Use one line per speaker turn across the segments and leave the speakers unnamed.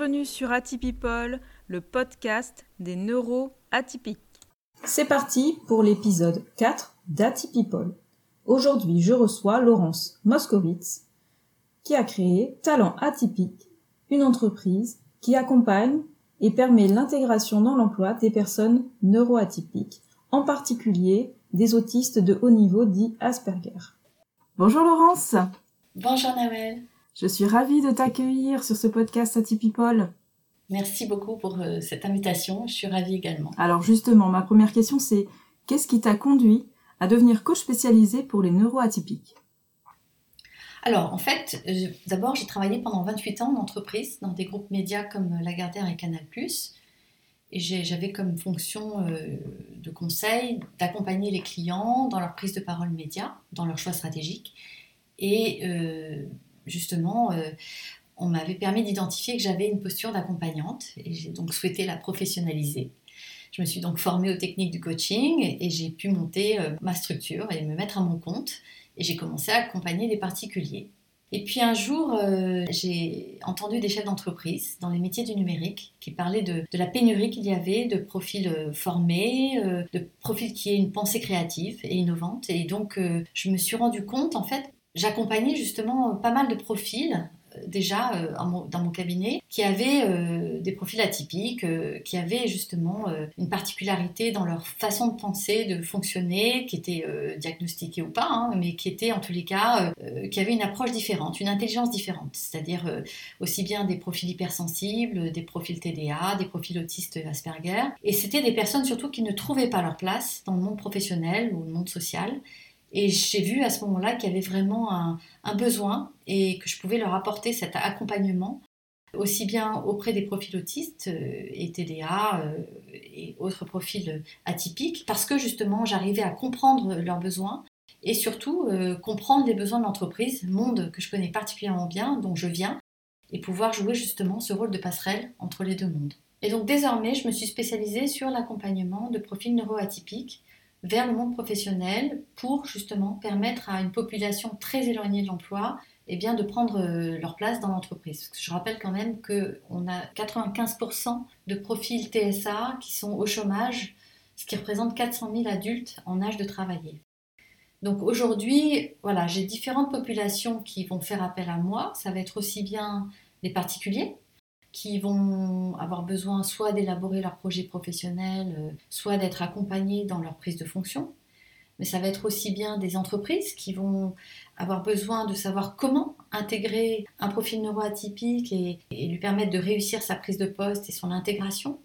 Bienvenue sur Atypipol, le podcast des neuro-atypiques.
C'est parti pour l'épisode 4 d'Atypipol. Aujourd'hui, je reçois Laurence Moskowitz, qui a créé Talent Atypique, une entreprise qui accompagne et permet l'intégration dans l'emploi des personnes neuroatypiques, en particulier des autistes de haut niveau dits Asperger. Bonjour Laurence.
Bonjour Nawel.
Je suis ravie de t'accueillir sur ce podcast Atypipol.
Merci beaucoup pour euh, cette invitation, je suis ravie également.
Alors justement, ma première question c'est qu'est-ce qui t'a conduit à devenir coach spécialisé pour les neuroatypiques?
Alors, en fait, d'abord, j'ai travaillé pendant 28 ans en entreprise, dans des groupes médias comme Lagardère et Canal+. Et j'avais comme fonction euh, de conseil d'accompagner les clients dans leur prise de parole média, dans leur choix stratégique. Et euh, justement, euh, on m'avait permis d'identifier que j'avais une posture d'accompagnante et j'ai donc souhaité la professionnaliser. Je me suis donc formée aux techniques du coaching et j'ai pu monter ma structure et me mettre à mon compte et j'ai commencé à accompagner des particuliers. Et puis un jour, euh, j'ai entendu des chefs d'entreprise dans les métiers du numérique qui parlaient de, la pénurie qu'il y avait de profils euh, formés, euh, de profils qui aient une pensée créative et innovante. Et donc, je me suis rendu compte, en fait, j'accompagnais justement pas mal de profils déjà euh, dans mon cabinet qui avaient euh, des profils atypiques, euh, qui avaient justement une particularité dans leur façon de penser, de fonctionner, qui étaient diagnostiqués ou pas, hein, mais qui étaient en tous les cas, qui avaient une approche différente, une intelligence différente, c'est-à-dire aussi bien des profils hypersensibles, des profils TDA, des profils autistes Asperger. Et c'était des personnes surtout qui ne trouvaient pas leur place dans le monde professionnel ou le monde social et j'ai vu à ce moment-là qu'il y avait vraiment un, besoin et que je pouvais leur apporter cet accompagnement, aussi bien auprès des profils autistes euh, et TDA euh, et autres profils atypiques, parce que justement j'arrivais à comprendre leurs besoins et surtout euh, comprendre les besoins de l'entreprise, monde que je connais particulièrement bien, dont je viens, et pouvoir jouer justement ce rôle de passerelle entre les deux mondes. Et donc désormais, je me suis spécialisée sur l'accompagnement de profils neuroatypiques vers le monde professionnel pour justement permettre à une population très éloignée de l'emploi eh de prendre euh, leur place dans l'entreprise. Je rappelle quand même qu'on a 95% de profils TSA qui sont au chômage, ce qui représente 400 000 adultes en âge de travailler. Donc aujourd'hui, voilà, j'ai différentes populations qui vont faire appel à moi. Ça va être aussi bien les particuliers, qui vont avoir besoin soit d'élaborer leur projet professionnel, euh, soit d'être accompagnés dans leur prise de fonction. Mais ça va être aussi bien des entreprises qui vont avoir besoin de savoir comment intégrer un profil neuroatypique et, et lui permettre de réussir sa prise de poste et son intégration.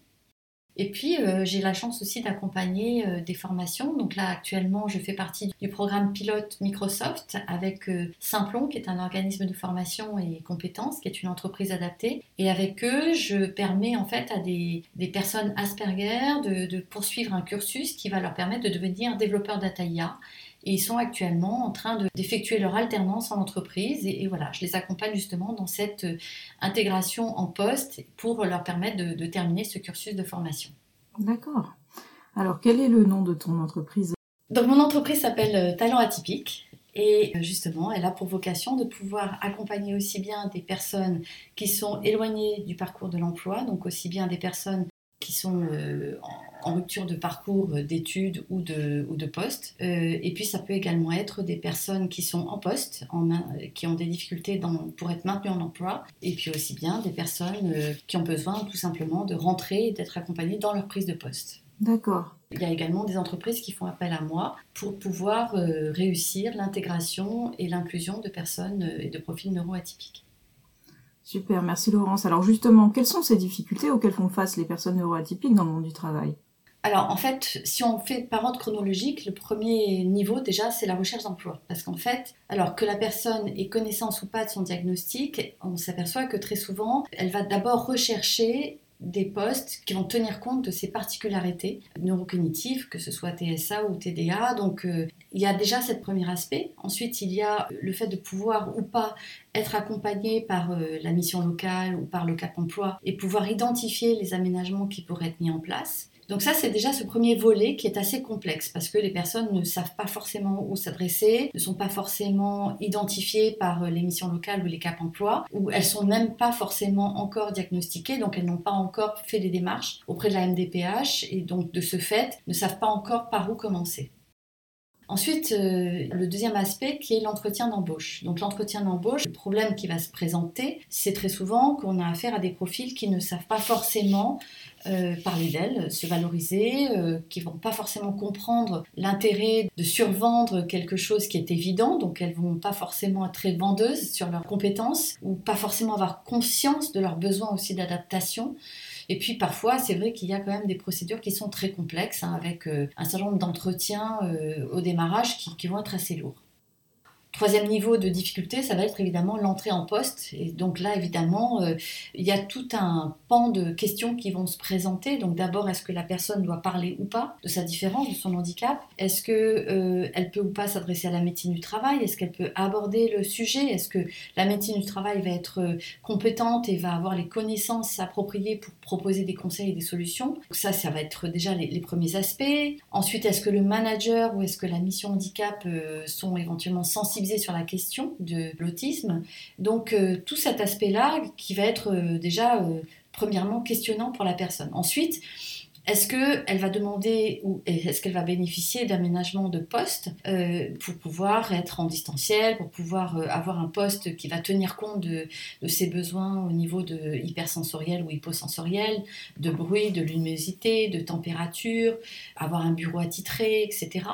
Et puis, euh, j'ai la chance aussi d'accompagner euh, des formations. Donc là, actuellement, je fais partie du programme pilote Microsoft avec euh, Simplon, qui est un organisme de formation et compétences, qui est une entreprise adaptée. Et avec eux, je permets en fait à des, personnes Asperger de, poursuivre un cursus qui va leur permettre de devenir développeurs data IA et ils sont actuellement en train d'effectuer leur alternance en entreprise. Et, voilà, je les accompagne justement dans cette euh, intégration en poste pour leur permettre de, terminer ce cursus de formation.
D'accord. Alors, quel est le nom de ton entreprise?
Donc, mon entreprise s'appelle euh, Talent Atypique. Et euh, justement, elle a pour vocation de pouvoir accompagner aussi bien des personnes qui sont éloignées du parcours de l'emploi, donc aussi bien des personnes qui sont euh, en, rupture de parcours euh, d'études ou de, ou de poste. Euh, et puis ça peut également être des personnes qui sont en poste, en qui ont des difficultés dans, pour être maintenues en emploi. Et puis aussi bien des personnes qui ont besoin tout simplement de rentrer et d'être accompagnées dans leur prise de poste.
D'accord.
Il y a également des entreprises qui font appel à moi pour pouvoir réussir l'intégration et l'inclusion de personnes et de profils neuroatypiques.
Super, merci Laurence. Alors justement, quelles sont ces difficultés auxquelles font face les personnes neuroatypiques dans le monde du travail?
Alors en fait, si on fait par ordre chronologique, le premier niveau déjà c'est la recherche d'emploi. Parce qu'en fait, alors que la personne ait connaissance ou pas de son diagnostic, on s'aperçoit que très souvent, elle va d'abord rechercher des postes qui vont tenir compte de ses particularités neurocognitives, que ce soit TSA ou TDA. Donc euh, il y a déjà ce premier aspect. Ensuite, il y a le fait de pouvoir ou pas être accompagné par euh, la mission locale ou par le Cap emploi et pouvoir identifier les aménagements qui pourraient être mis en place. Donc ça, c'est déjà ce premier volet qui est assez complexe parce que les personnes ne savent pas forcément où s'adresser, ne sont pas forcément identifiées par euh, les missions locales ou les cap emploi, ou elles sont même pas forcément encore diagnostiquées, donc elles n'ont pas encore fait les démarches auprès de la MDPH et donc de ce fait ne savent pas encore par où commencer. Ensuite, euh, le deuxième aspect qui est l'entretien d'embauche. Donc l'entretien d'embauche, le problème qui va se présenter, c'est très souvent qu'on a affaire à des profils qui ne savent pas forcément euh, parler d'elles, se valoriser, euh, qui vont pas forcément comprendre l'intérêt de survendre quelque chose qui est évident, donc elles vont pas forcément être vendeuses sur leurs compétences ou pas forcément avoir conscience de leurs besoins aussi d'adaptation. Et puis parfois, c'est vrai qu'il y a quand même des procédures qui sont très complexes, hein, avec euh, un certain nombre d'entretiens euh, au démarrage qui, vont être assez lourds. Troisième niveau de difficulté, ça va être évidemment l'entrée en poste. Et donc là, évidemment, euh, il y a tout un pan de questions qui vont se présenter. Donc d'abord, est-ce que la personne doit parler ou pas de sa différence, de son handicap? Est-ce qu'elle euh, elle peut ou pas s'adresser à la médecine du travail? Est-ce qu'elle peut aborder le sujet? Est-ce que la médecine du travail va être euh, compétente et va avoir les connaissances appropriées pour proposer des conseils et des solutions? Donc Ça, ça va être déjà les premiers aspects. Ensuite, est-ce que le manager ou est-ce que la mission handicap sont éventuellement sensibles sur la question de l'autisme. Donc euh, tout cet aspect-là qui va être euh, déjà euh, premièrement questionnant pour la personne. Ensuite, est-ce qu'elle va demander ou est-ce qu'elle va bénéficier d'aménagement de poste pour pouvoir être en distanciel, pour pouvoir avoir un poste qui va tenir compte de, de, ses besoins au niveau de hypersensoriel ou hyposensoriel, de bruit, de luminosité, de température, avoir un bureau attitré, etc.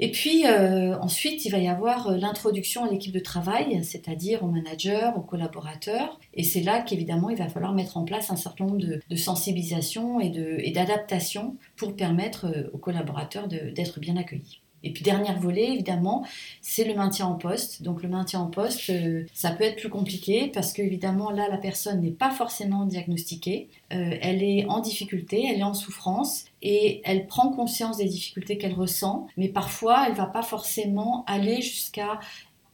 Et puis euh, ensuite, il va y avoir euh, l'introduction à l'équipe de travail, c'est-à-dire au manager, aux collaborateurs. Et c'est là qu'évidemment, il va falloir mettre en place un certain nombre de, de sensibilisation et d'adaptation pour permettre euh, aux collaborateurs d'être bien accueillis. Et puis dernier volet, évidemment, c'est le maintien en poste. Donc le maintien en poste, euh, ça peut être plus compliqué parce qu'évidemment là, la personne n'est pas forcément diagnostiquée, euh, elle est en difficulté, elle est en souffrance et elle prend conscience des difficultés qu'elle ressent, mais parfois elle va pas forcément aller jusqu'à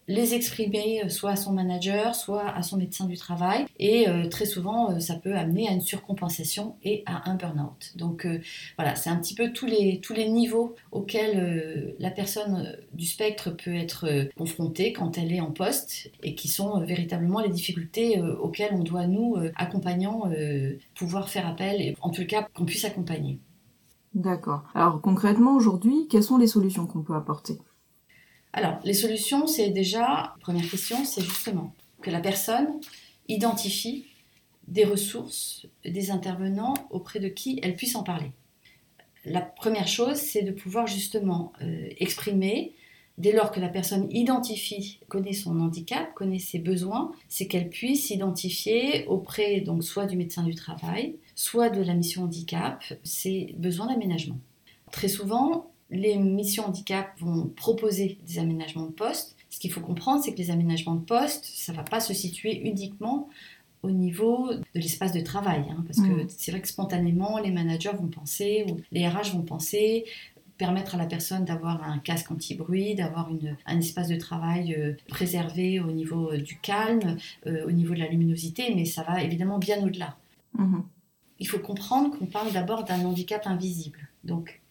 les exprimer euh, soit à son manager, soit à son médecin du travail. Et euh, très souvent, euh, ça peut amener à une surcompensation et à un burn-out. Donc voilà, c'est un petit peu tous les, tous les niveaux auxquels la personne du spectre peut être confrontée quand elle est en poste et qui sont véritablement les difficultés auxquelles on doit, nous, accompagnants, pouvoir faire appel et en tout cas qu'on puisse accompagner.
D'accord. Alors concrètement, aujourd'hui, quelles sont les solutions qu'on peut apporter?
Alors, les solutions, c'est déjà, première question, c'est justement que la personne identifie des ressources, des intervenants auprès de qui elle puisse en parler. La première chose, c'est de pouvoir justement euh, exprimer, dès lors que la personne identifie, connaît son handicap, connaît ses besoins, c'est qu'elle puisse identifier auprès donc soit du médecin du travail, soit de la mission handicap, ses besoins d'aménagement. Très souvent, les missions handicap vont proposer des aménagements de poste. Ce qu'il faut comprendre, c'est que les aménagements de poste, ça ne va pas se situer uniquement au niveau de l'espace de travail. Hein, parce que mm. c'est vrai que spontanément, les managers vont penser, ou les RH vont penser, permettre à la personne d'avoir un casque anti-bruit, d'avoir un espace de travail euh, préservé au niveau euh, du calme, euh, au niveau de la luminosité, mais ça va évidemment bien au-delà. Mm-hmm. Il faut comprendre qu'on parle d'abord d'un handicap invisible. Donc,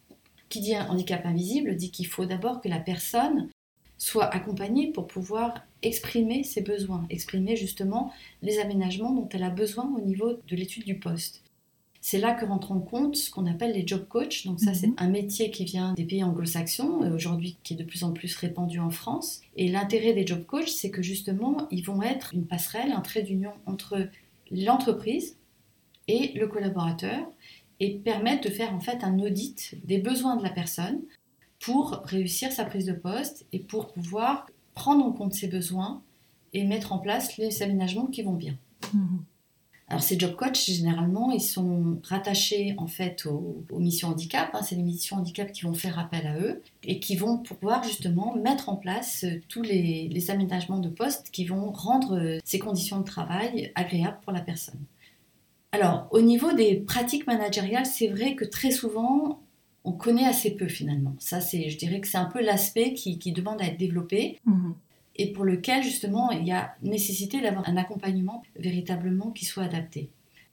qui dit un handicap invisible dit qu'il faut d'abord que la personne soit accompagnée pour pouvoir exprimer ses besoins, exprimer justement les aménagements dont elle a besoin au niveau de l'étude du poste. C'est là que rentre en compte ce qu'on appelle les job coachs. Donc ça, c'est mhm. un métier qui vient des pays anglo-saxons, euh, aujourd'hui qui est de plus en plus répandu en France. Et l'intérêt des job coachs, c'est que justement, ils vont être une passerelle, un trait d'union entre l'entreprise et le collaborateur et permettre de faire en fait un audit des besoins de la personne pour réussir sa prise de poste et pour pouvoir prendre en compte ses besoins et mettre en place les aménagements qui vont bien. Mhm. Alors ces job coachs, généralement, ils sont rattachés en fait aux, missions handicap. Hein. c'est les missions handicap qui vont faire appel à eux et qui vont pouvoir justement mettre en place euh, tous les, les aménagements de poste qui vont rendre euh, ces conditions de travail agréables pour la personne. Alors, au niveau des pratiques managériales, c'est vrai que très souvent, on connaît assez peu finalement. Ça, c'est, je dirais que c'est un peu l'aspect qui, demande à être développé mhm. et pour lequel justement il y a nécessité d'avoir un accompagnement véritablement qui soit adapté.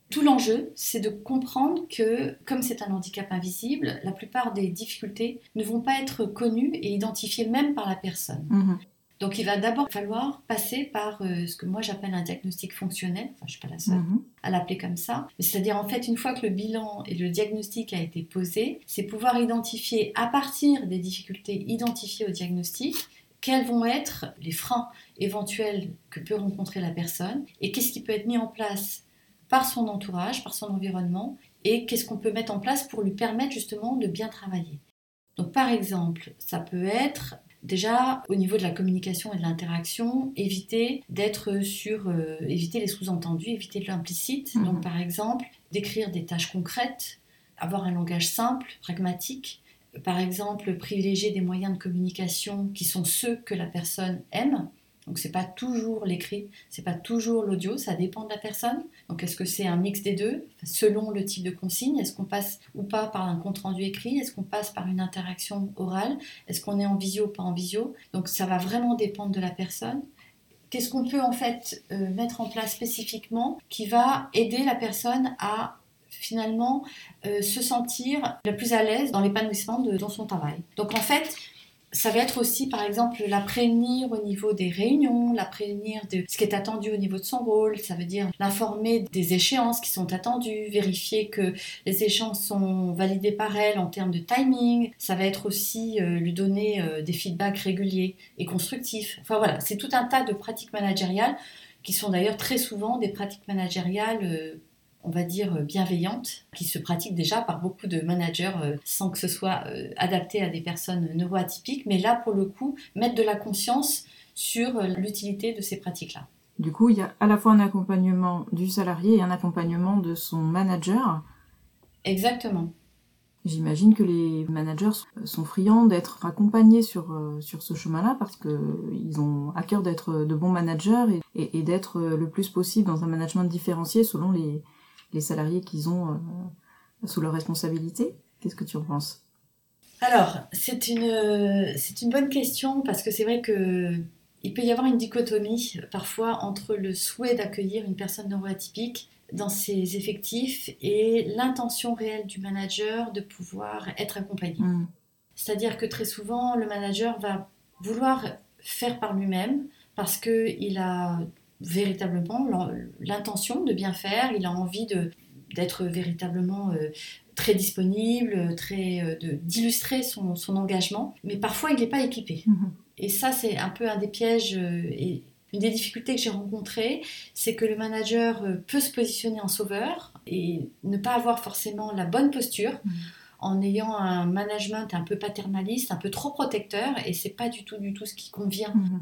Tout l'enjeu, c'est de comprendre que, comme c'est un handicap invisible, la plupart des difficultés ne vont pas être connues et identifiées même par la personne.
Mhm.
Donc il va d'abord falloir passer par euh, ce que moi j'appelle un diagnostic fonctionnel, enfin je suis pas la seule
Mhm.
à l'appeler comme ça, c'est-à-dire en fait une fois que le bilan et le diagnostic a été posé, c'est pouvoir identifier à partir des difficultés identifiées au diagnostic quels vont être les freins éventuels que peut rencontrer la personne et qu'est-ce qui peut être mis en place par son entourage, par son environnement et qu'est-ce qu'on peut mettre en place pour lui permettre justement de bien travailler. Donc par exemple, ça peut être déjà au niveau de la communication et de l'interaction, éviter d'être sur, euh, éviter les sous-entendus, éviter l'implicite.
Mhm.
Donc par exemple, d'écrire des tâches concrètes, avoir un langage simple, pragmatique. Par exemple, privilégier des moyens de communication qui sont ceux que la personne aime. Donc c'est pas toujours l'écrit, c'est pas toujours l'audio, ça dépend de la personne. Donc est-ce que c'est un mix des deux? Selon le type de consigne Est-ce qu'on passe ou pas par un compte rendu écrit? Est-ce qu'on passe par une interaction orale? Est-ce qu'on est en visio ou pas en visio? Donc ça va vraiment dépendre de la personne. Qu'est-ce qu'on peut en fait euh, mettre en place spécifiquement qui va aider la personne à finalement euh, se sentir la plus à l'aise dans l'épanouissement de dans son travail? Donc en fait, ça va être aussi, par exemple, la prévenir au niveau des réunions, la prévenir de ce qui est attendu au niveau de son rôle. Ça veut dire l'informer des échéances qui sont attendues, vérifier que les échéances sont validées par elle en termes de timing. Ça va être aussi euh, lui donner euh, des feedbacks réguliers et constructifs. Enfin voilà, c'est tout un tas de pratiques managériales qui sont d'ailleurs très souvent des pratiques managériales euh, on va dire, euh, bienveillante, qui se pratique déjà par beaucoup de managers euh, sans que ce soit euh, adapté à des personnes neuroatypiques. Mais là, pour le coup, mettre de la conscience sur l'utilité de ces pratiques-là.
Du coup, il y a à la fois un accompagnement du salarié et un accompagnement de son manager.
Exactement.
J'imagine que les managers sont friands d'être accompagnés sur, sur ce chemin-là parce qu'ils ont à cœur d'être de bons managers et, et, et d'être le plus possible dans un management différencié selon les, les salariés qu'ils ont euh, sous leur responsabilité. Qu'est-ce que tu en penses?
Alors, c'est une, c'est une bonne question parce que c'est vrai que il peut y avoir une dichotomie parfois entre le souhait d'accueillir une personne neuroatypique dans ses effectifs et l'intention réelle du manager de pouvoir être accompagné.
Mm.
C'est-à-dire que très souvent, le manager va vouloir faire par lui-même parce qu'il a véritablement l'intention de bien faire, il a envie de, d'être véritablement euh, très disponible, très, euh, d'illustrer son, son, engagement, mais parfois il n'est pas équipé.
Mm.
Et ça, c'est un peu un des pièges euh, et une des difficultés que j'ai rencontrées, c'est que le manager peut se positionner en sauveur et ne pas avoir forcément la bonne posture.
Mm.
en ayant un management un peu paternaliste, un peu trop protecteur, et c'est pas du tout du tout ce qui convient
Mm.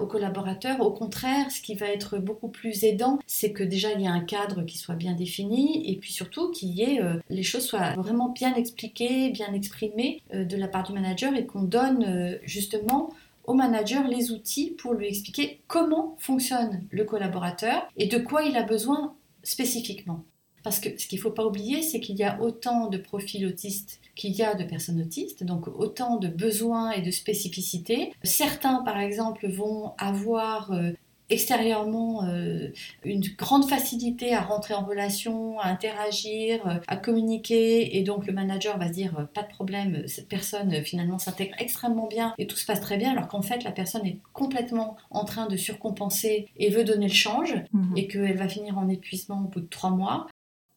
Aux collaborateurs. Au contraire, ce qui va être beaucoup plus aidant, c'est que déjà il y a un cadre qui soit bien défini et puis surtout qu'il y ait euh, les choses soient vraiment bien expliquées, bien exprimées euh, de la part du manager et qu'on donne euh, justement au manager les outils pour lui expliquer comment fonctionne le collaborateur et de quoi il a besoin spécifiquement. Parce que ce qu'il ne faut pas oublier, c'est qu'il y a autant de profils autistes qu'il y a de personnes autistes, donc autant de besoins et de spécificités. Certains, par exemple, vont avoir euh, extérieurement euh, une grande facilité à rentrer en relation, à interagir, euh, à communiquer, et donc le manager va se dire euh, pas de problème, cette personne finalement s'intègre extrêmement bien et tout se passe très bien, alors qu'en fait la personne est complètement en train de surcompenser et veut donner le change,
Mm.
et qu'elle va finir en épuisement au bout de trois mois.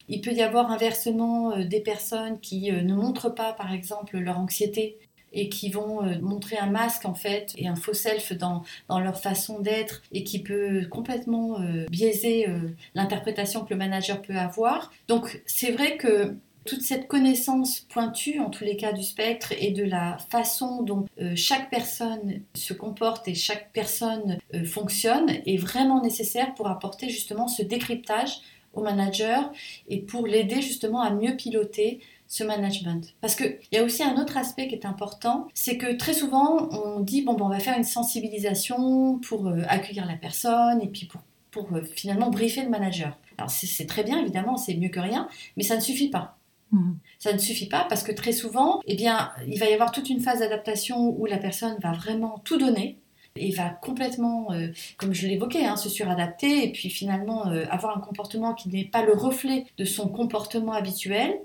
Il peut y avoir inversement euh, des personnes qui euh, ne montrent pas, par exemple, leur anxiété et qui vont euh, montrer un masque en fait et un faux self dans, dans leur façon d'être et qui peut complètement biaiser l'interprétation que le manager peut avoir. Donc c'est vrai que toute cette connaissance pointue en tous les cas du spectre et de la façon dont chaque personne se comporte et chaque personne fonctionne est vraiment nécessaire pour apporter justement ce décryptage au manager et pour l'aider justement à mieux piloter ce management. Parce qu'il y a aussi un autre aspect qui est important, c'est que très souvent on dit bon, ben, on va faire une sensibilisation pour euh, accueillir la personne et puis pour, pour euh, finalement briefer le manager. Alors c'est très bien évidemment, c'est mieux que rien, mais ça ne suffit pas.
Mm.
Ça ne suffit pas parce que très souvent, eh bien, il va y avoir toute une phase d'adaptation où la personne va vraiment tout donner, et va complètement, euh, comme je l'évoquais, hein, se suradapter et puis finalement euh, avoir un comportement qui n'est pas le reflet de son comportement habituel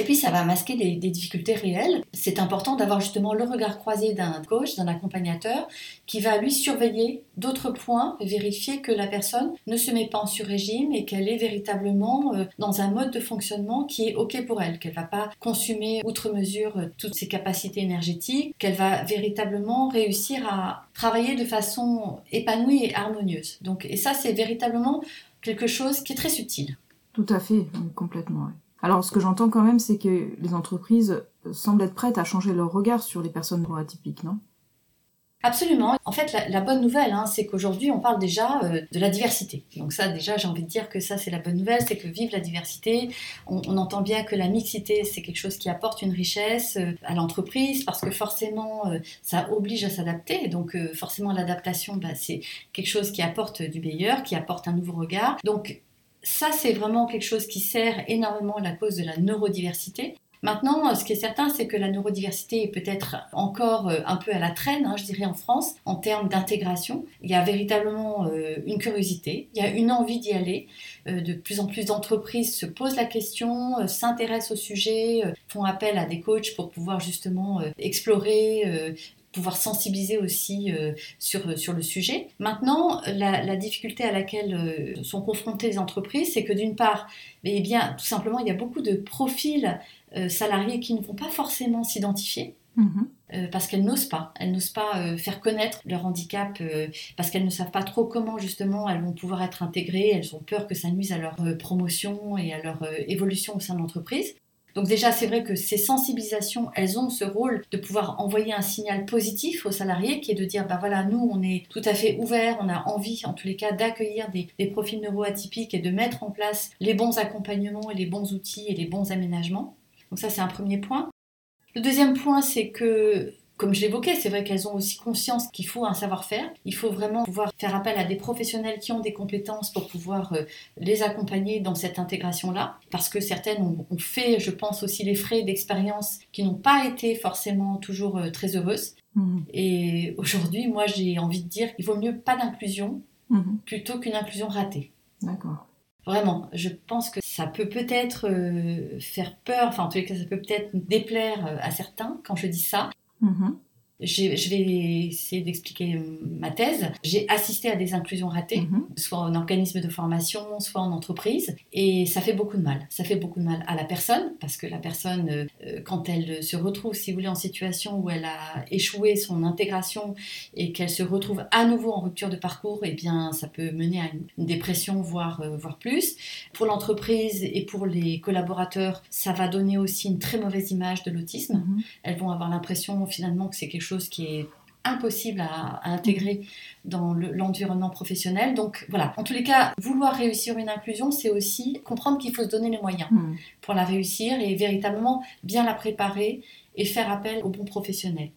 et puis ça va masquer des, difficultés réelles. C'est important d'avoir justement le regard croisé d'un coach, d'un accompagnateur, qui va lui surveiller d'autres points, vérifier que la personne ne se met pas en sur-régime et qu'elle est véritablement euh, dans un mode de fonctionnement qui est OK pour elle, qu'elle va pas consumer outre mesure euh, toutes ses capacités énergétiques, qu'elle va véritablement réussir à travailler de façon épanouie et harmonieuse. Donc, et ça, c'est véritablement quelque chose qui est très subtil.
Tout à fait, complètement. Alors, ce que j'entends quand même, c'est que les entreprises semblent être prêtes à changer leur regard sur les personnes neuroatypiques, non?
Absolument. En fait, la, bonne nouvelle, hein, c'est qu'aujourd'hui, on parle déjà euh, de la diversité. Donc ça, déjà, j'ai envie de dire que ça, c'est la bonne nouvelle, c'est que vive la diversité. On, entend bien que la mixité, c'est quelque chose qui apporte une richesse euh, à l'entreprise, parce que forcément, euh, ça oblige à s'adapter. Donc forcément, l'adaptation, bah, c'est quelque chose qui apporte du meilleur, qui apporte un nouveau regard. Donc ça, c'est vraiment quelque chose qui sert énormément à la cause de la neurodiversité. Maintenant, ce qui est certain, c'est que la neurodiversité est peut-être encore euh, un peu à la traîne, hein, je dirais, en France, en termes d'intégration. Il y a véritablement euh, une curiosité, il y a une envie d'y aller. Euh, de plus en plus d'entreprises se posent la question, s'intéressent au sujet, font appel à des coachs pour pouvoir justement explorer pouvoir sensibiliser aussi euh, sur, euh, sur le sujet. Maintenant, la, difficulté à laquelle euh, sont confrontées les entreprises, c'est que d'une part, eh bien, tout simplement, il y a beaucoup de profils salariés qui ne vont pas forcément s'identifier. Mhm. parce qu'elles n'osent pas, elles n'osent pas faire connaître leur handicap, parce qu'elles ne savent pas trop comment justement elles vont pouvoir être intégrées, elles ont peur que ça nuise à leur promotion et à leur évolution au sein de l'entreprise. Donc déjà, c'est vrai que ces sensibilisations, elles ont ce rôle de pouvoir envoyer un signal positif aux salariés qui est de dire, bah voilà, nous, on est tout à fait ouverts, on a envie, en tous les cas, d'accueillir des, profils neuroatypiques et de mettre en place les bons accompagnements et les bons outils et les bons aménagements. Donc ça, c'est un premier point. Le deuxième point, c'est que comme je l'évoquais, c'est vrai qu'elles ont aussi conscience qu'il faut un savoir-faire. Il faut vraiment pouvoir faire appel à des professionnels qui ont des compétences pour pouvoir euh, les accompagner dans cette intégration-là. Parce que certaines ont, fait, je pense, aussi les frais d'expérience qui n'ont pas été forcément toujours euh, très heureuses. Mmh. Et aujourd'hui, moi, j'ai envie de dire qu'il vaut mieux pas d'inclusion mmh. plutôt qu'une inclusion ratée.
D'accord.
Vraiment, je pense que ça peut peut-être euh, faire peur, enfin en tous les cas ça peut peut-être déplaire à certains quand je dis ça, Mm-hmm. Je vais essayer d'expliquer euh, ma thèse. J'ai assisté à des inclusions ratées, mm-hmm. soit en organisme de formation, soit en entreprise, et ça fait beaucoup de mal. Ça fait beaucoup de mal à la personne, parce que la personne, euh, euh, quand elle se retrouve, si vous voulez, en situation où elle a échoué son intégration et qu'elle se retrouve à nouveau en rupture de parcours, eh bien, ça peut mener à une dépression, voire, voire plus. Pour l'entreprise et pour les collaborateurs, ça va donner aussi une très mauvaise image de l'autisme. Mm-hmm. Elles vont avoir l'impression finalement que c'est quelque chose chose qui est impossible à, intégrer dans l'environnement professionnel. Donc voilà, en tous les cas, vouloir réussir une inclusion, c'est aussi comprendre qu'il faut se donner les moyens hmm. pour la réussir et véritablement bien la préparer et faire appel aux bons professionnels.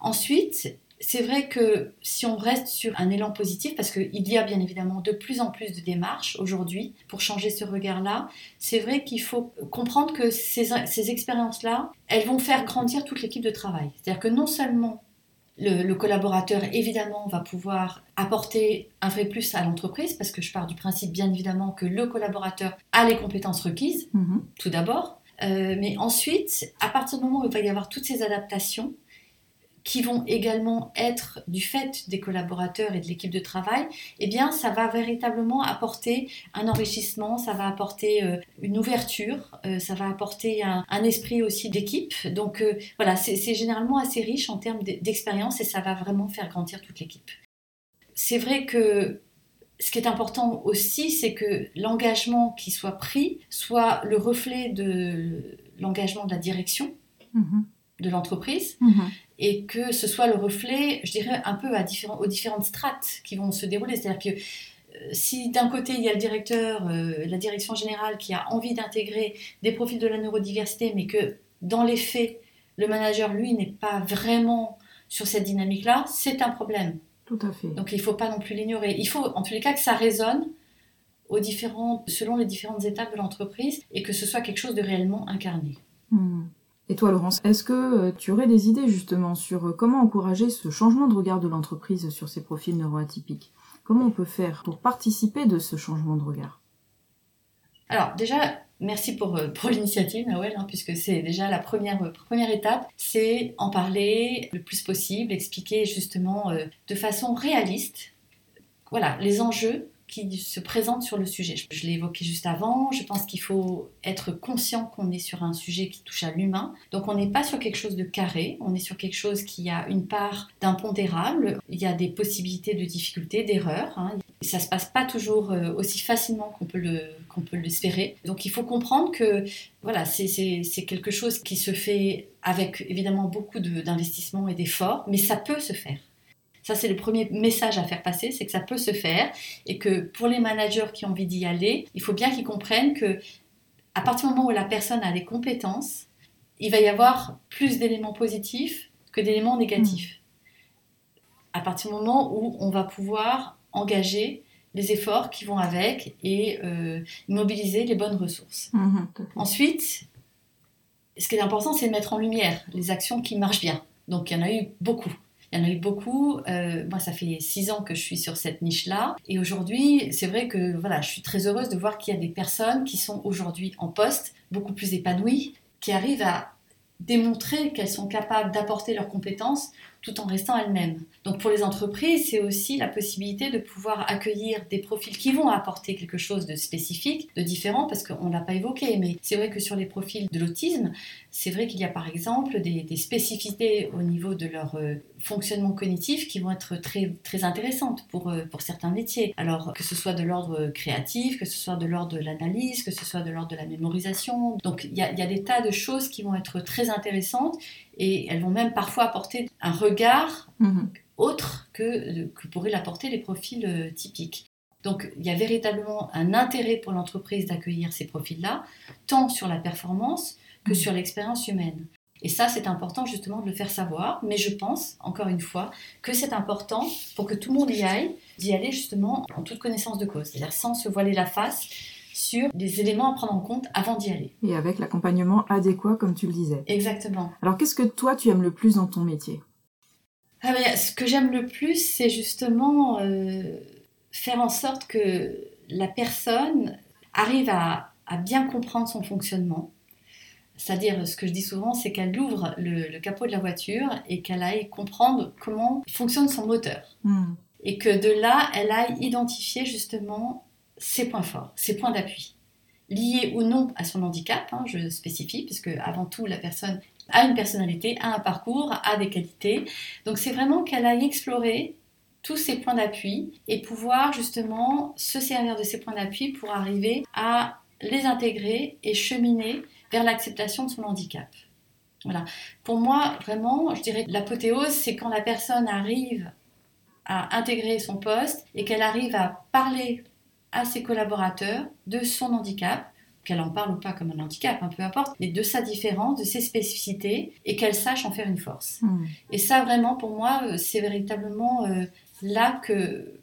Ensuite, c'est vrai que si on reste sur un élan positif, parce qu'il y a bien évidemment de plus en plus de démarches aujourd'hui pour changer ce regard-là, c'est vrai qu'il faut comprendre que ces, ces expériences-là, elles vont faire grandir toute l'équipe de travail. C'est-à-dire que non seulement le, collaborateur, évidemment, va pouvoir apporter un vrai plus à l'entreprise, parce que je pars du principe, bien évidemment, que le collaborateur a les compétences requises, mm-hmm. tout d'abord. Euh, mais ensuite, à partir du moment où il va y avoir toutes ces adaptations, qui vont également être du fait des collaborateurs et de l'équipe de travail, eh bien, ça va véritablement apporter un enrichissement, ça va apporter euh, une ouverture, euh, ça va apporter un, esprit aussi d'équipe. Donc euh, voilà, c'est généralement assez riche en termes d'expérience et ça va vraiment faire grandir toute l'équipe. C'est vrai que ce qui est important aussi, c'est que l'engagement qui soit pris soit le reflet de l'engagement de la direction. Mm-hmm. de l'entreprise mm-hmm et que ce soit le reflet, je dirais, un peu à différents, aux différentes strates qui vont se dérouler. C'est-à-dire que euh, si d'un côté il y a le directeur, euh, la direction générale qui a envie d'intégrer des profils de la neurodiversité, mais que dans les faits, le manager, lui, n'est pas vraiment sur cette dynamique-là, c'est un problème.
Tout à fait.
Donc il ne faut pas non plus l'ignorer. Il faut en tous les cas que ça résonne aux selon les différentes étapes de l'entreprise et que ce soit quelque chose de réellement incarné.
Hmm. Et toi, Laurence, est-ce que euh, tu aurais des idées justement sur euh, comment encourager ce changement de regard de l'entreprise sur ces profils neuroatypiques? Comment on peut faire pour participer de ce changement de regard?
Alors déjà, merci pour, euh, l'initiative, Noël, hein, puisque c'est déjà la première, première étape, c'est en parler le plus possible, expliquer justement de façon réaliste voilà, les enjeux qui se présentent sur le sujet. Je l'ai évoqué juste avant, je pense qu'il faut être conscient qu'on est sur un sujet qui touche à l'humain. Donc on n'est pas sur quelque chose de carré, on est sur quelque chose qui a une part d'impondérable, il y a des possibilités de difficultés, d'erreurs. Hein. Ça se passe pas toujours euh, aussi facilement qu'on peut le qu'on peut l'espérer. Donc il faut comprendre que voilà, c'est quelque chose qui se fait avec évidemment beaucoup d'investissement et d'efforts, mais ça peut se faire. Ça, c'est le premier message à faire passer, c'est que ça peut se faire et que pour les managers qui ont envie d'y aller, il faut bien qu'ils comprennent que à partir du moment où la personne a les compétences, il va y avoir plus d'éléments positifs que d'éléments négatifs. Mmh. À partir du moment où on va pouvoir engager les efforts qui vont avec et euh, mobiliser les bonnes ressources. Mmh, Ensuite, ce qui est important, c'est de mettre en lumière les actions qui marchent bien. Donc il y en a eu beaucoup. Il y en a eu beaucoup. Euh, moi, ça fait six ans que je suis sur cette niche-là. Et aujourd'hui, c'est vrai que voilà, je suis très heureuse de voir qu'il y a des personnes qui sont aujourd'hui en poste, beaucoup plus épanouies, qui arrivent à démontrer qu'elles sont capables d'apporter leurs compétences tout en restant elles-mêmes. Donc pour les entreprises, c'est aussi la possibilité de pouvoir accueillir des profils qui vont apporter quelque chose de spécifique, de différent, parce qu'on ne l'a pas évoqué, mais c'est vrai que sur les profils de l'autisme, c'est vrai qu'il y a par exemple des, spécificités au niveau de leur euh, fonctionnement cognitif qui vont être très, très intéressantes pour, euh, pour certains métiers. Alors que ce soit de l'ordre créatif, que ce soit de l'ordre de l'analyse, que ce soit de l'ordre de la mémorisation. Donc il y, il y a des tas de choses qui vont être très intéressantes et elles vont même parfois apporter un regard mhm. autre que, que pourraient l'apporter les profils euh, typiques. Donc il y a véritablement un intérêt pour l'entreprise d'accueillir ces profils-là, tant sur la performance que mhm. sur l'expérience humaine. Et ça, c'est important justement de le faire savoir, mais je pense, encore une fois, que c'est important pour que tout le monde y aille, d'y aller justement en toute connaissance de cause, c'est-à-dire sans se voiler la face, sur des éléments à prendre en compte avant d'y aller.
Et avec l'accompagnement adéquat, comme tu le disais.
Exactement.
Alors, qu'est-ce que toi, tu aimes le plus dans ton métier?
Ah ben, Ce que j'aime le plus, c'est justement euh, faire en sorte que la personne arrive à, bien comprendre son fonctionnement. C'est-à-dire, ce que je dis souvent, c'est qu'elle ouvre le, capot de la voiture et qu'elle aille comprendre comment fonctionne son moteur. Hmm. Et que de là, elle aille identifier justement ses points forts, ses points d'appui, liés ou non à son handicap, hein, je spécifie, puisque avant tout, la personne a une personnalité, a un parcours, a des qualités. Donc c'est vraiment qu'elle aille explorer tous ses points d'appui et pouvoir justement se servir de ces points d'appui pour arriver à les intégrer et cheminer vers l'acceptation de son handicap. Voilà. Pour moi, vraiment, je dirais l'apothéose, c'est quand la personne arrive à intégrer son poste et qu'elle arrive à parler à ses collaborateurs de son handicap, qu'elle en parle ou pas comme un handicap, un hein, peu importe, mais de sa différence, de ses spécificités, et qu'elle sache en faire une force. Hmm. Et ça, vraiment, pour moi, euh, c'est véritablement euh, là que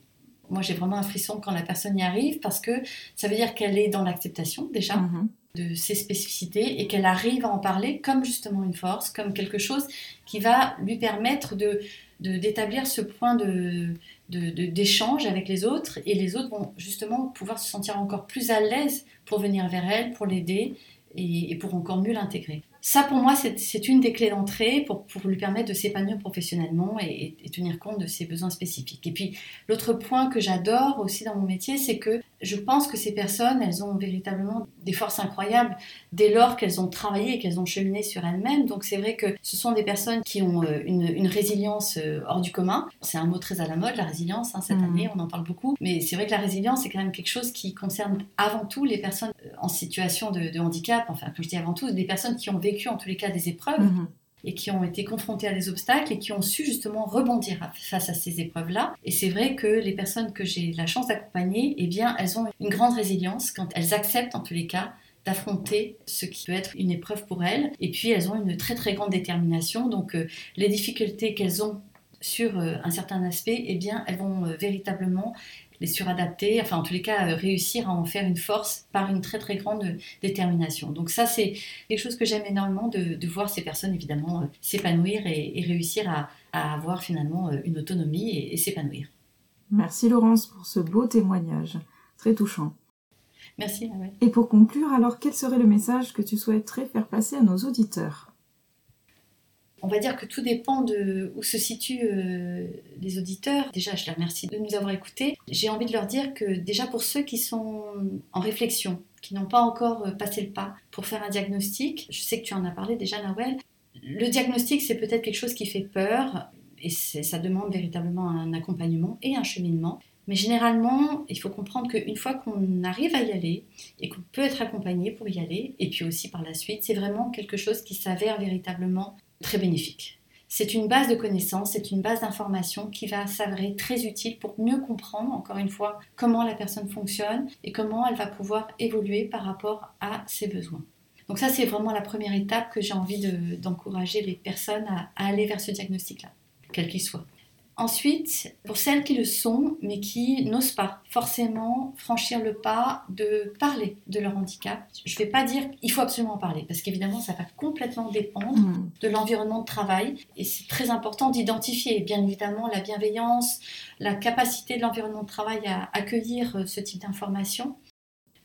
moi, j'ai vraiment un frisson quand la personne y arrive, parce que ça veut dire qu'elle est dans l'acceptation déjà. Hmm. de ses spécificités et qu'elle arrive à en parler comme justement une force, comme quelque chose qui va lui permettre de d'établir ce point de, d'échange avec les autres et les autres vont justement pouvoir se sentir encore plus à l'aise pour venir vers elle, pour l'aider et, pour encore mieux l'intégrer. Ça, pour moi, c'est une des clés d'entrée pour, pour, lui permettre de s'épanouir professionnellement et, tenir compte de ses besoins spécifiques. Et puis, l'autre point que j'adore aussi dans mon métier, c'est que je pense que ces personnes, elles ont véritablement des forces incroyables dès lors qu'elles ont travaillé et qu'elles ont cheminé sur elles-mêmes. Donc, c'est vrai que ce sont des personnes qui ont euh, une, résilience euh, hors du commun. C'est un mot très à la mode, la résilience, hein, cette mmh. année, on en parle beaucoup. Mais c'est vrai que la résilience, c'est quand même quelque chose qui concerne avant tout les personnes euh, en situation de, de handicap. Enfin, comme je dis avant tout, des personnes qui ont vécu en tous les cas des épreuves mhm. et qui ont été confrontées à des obstacles et qui ont su justement rebondir face à ces épreuves-là. Et c'est vrai que les personnes que j'ai la chance d'accompagner, eh bien, elles ont une grande résilience quand elles acceptent en tous les cas d'affronter ce qui peut être une épreuve pour elles. Et puis elles ont une très très grande détermination. Donc euh, les difficultés qu'elles ont sur un certain aspect, eh bien, elles vont véritablement les suradapter, enfin en tous les cas réussir à en faire une force par une très très grande détermination. Donc ça c'est quelque chose que j'aime énormément de, voir ces personnes évidemment s'épanouir et, réussir à, avoir finalement une autonomie et s'épanouir.
Merci Laurence pour ce beau témoignage, très touchant.
Merci.
Et pour conclure, alors quel serait le message que tu souhaiterais faire passer à nos auditeurs?
On va dire que tout dépend de où se situent euh, les auditeurs. Déjà, je les remercie de nous avoir écoutés. J'ai envie de leur dire que déjà pour ceux qui sont en réflexion, qui n'ont pas encore euh, passé le pas pour faire un diagnostic, je sais que tu en as parlé déjà, Nawel. Le diagnostic, c'est peut-être quelque chose qui fait peur et ça demande véritablement un accompagnement et un cheminement. Mais généralement, il faut comprendre qu'une fois qu'on arrive à y aller et qu'on peut être accompagné pour y aller, et puis aussi par la suite, c'est vraiment quelque chose qui s'avère véritablement très bénéfique. C'est une base de connaissances, c'est une base d'informations qui va s'avérer très utile pour mieux comprendre, encore une fois, comment la personne fonctionne et comment elle va pouvoir évoluer par rapport à ses besoins. Donc ça, c'est vraiment la première étape que j'ai envie d'encourager les personnes à aller vers ce diagnostic-là, quel qu'il soit. Ensuite, pour celles qui le sont, mais qui n'osent pas forcément franchir le pas de parler de leur handicap, je ne vais pas dire qu'il faut absolument en parler, parce qu'évidemment, ça va complètement dépendre mm. de l'environnement de travail. Et c'est très important d'identifier, bien évidemment, la bienveillance, la capacité de l'environnement de travail à accueillir euh, ce type d'informations.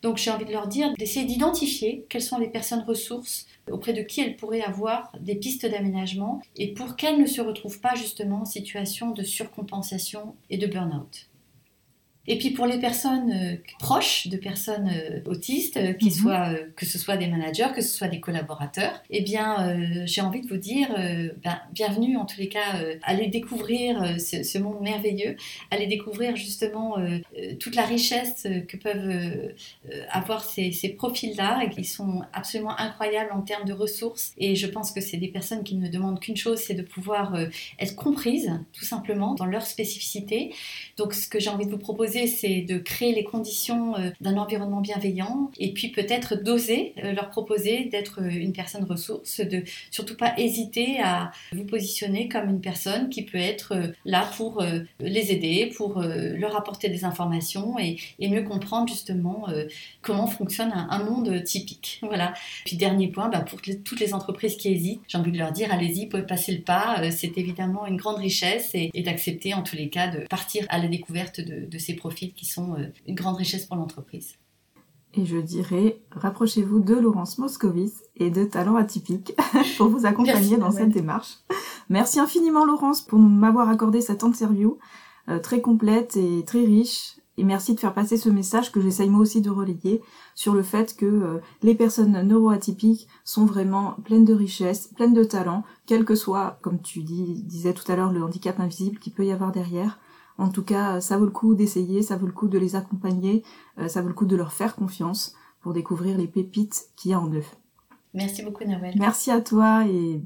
Donc j'ai envie de leur dire d'essayer d'identifier quelles sont les personnes ressources auprès de qui elles pourraient avoir des pistes d'aménagement et pour qu'elles ne se retrouvent pas justement en situation de surcompensation et de burn-out. Et puis pour les personnes euh, proches de personnes euh, autistes, euh, mhm. soient, que ce soit des managers, que ce soit des collaborateurs, eh bien, j'ai envie de vous dire, ben, bienvenue en tous les cas, allez découvrir ce, monde merveilleux, allez découvrir justement toute la richesse que peuvent avoir ces, ces profils-là et qui sont absolument incroyables en termes de ressources. Et je pense que c'est des personnes qui ne demandent qu'une chose, c'est de pouvoir être comprises, tout simplement, dans leur spécificité. Donc, ce que j'ai envie de vous proposer, c'est de créer les conditions euh, d'un environnement bienveillant et puis peut-être d'oser euh, leur proposer d'être euh, une personne ressource, de surtout pas hésiter à vous positionner comme une personne qui peut être là pour les aider, pour leur apporter des informations et, mieux comprendre justement comment fonctionne un, monde typique. Voilà. Puis dernier point, bah, pour toutes les entreprises qui hésitent, j'ai envie de leur dire allez-y, pouvez passer le pas. C'est évidemment une grande richesse et, d'accepter en tous les cas de partir à la découverte de, de ces profils qui sont euh, une grande richesse pour l'entreprise.
Et je dirais, rapprochez-vous de Laurence Moscovici et de Talents Atypiques pour vous accompagner dans cette démarche. Merci infiniment Laurence pour m'avoir accordé cette interview euh, très complète et très riche. Et merci de faire passer ce message que j'essaye moi aussi de relayer sur le fait que euh, les personnes neuroatypiques sont vraiment pleines de richesses, pleines de talents, quel que soit, comme tu dis, disais tout à l'heure, le handicap invisible qu'il peut y avoir derrière. En tout cas, ça vaut le coup d'essayer, ça vaut le coup de les accompagner, euh, ça vaut le coup de leur faire confiance pour découvrir les pépites qu'il y a en eux.
Merci beaucoup, Noël.
Merci à toi et...